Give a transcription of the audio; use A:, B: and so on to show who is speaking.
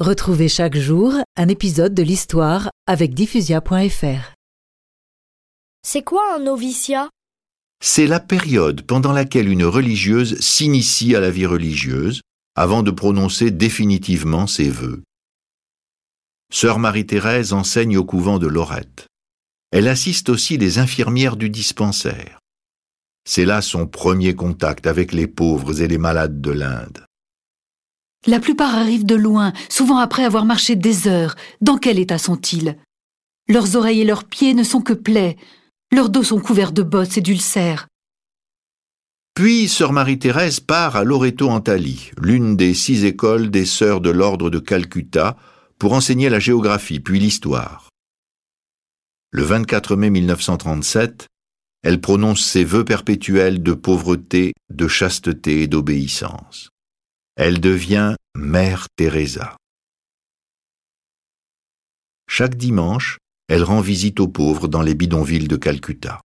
A: Retrouvez chaque jour un épisode de l'histoire avec diffusia.fr.
B: C'est quoi un noviciat?
C: C'est la période pendant laquelle une religieuse s'initie à la vie religieuse avant de prononcer définitivement ses vœux. Sœur Marie-Thérèse enseigne au couvent de Lorette. Elle assiste aussi les infirmières du dispensaire. C'est là son premier contact avec les pauvres et les malades de l'Inde.
D: La plupart arrivent de loin, souvent après avoir marché des heures. Dans quel état sont-ils? Leurs oreilles et leurs pieds ne sont que plaies. Leurs dos sont couverts de bosses et d'ulcères.
C: Puis sœur Marie-Thérèse part à Loreto-Antalya, l'une des six écoles des sœurs de l'ordre de Calcutta, pour enseigner la géographie puis l'histoire. Le 24 mai 1937, elle prononce ses vœux perpétuels de pauvreté, de chasteté et d'obéissance. Elle devient Mère Teresa. Chaque dimanche, elle rend visite aux pauvres dans les bidonvilles de Calcutta.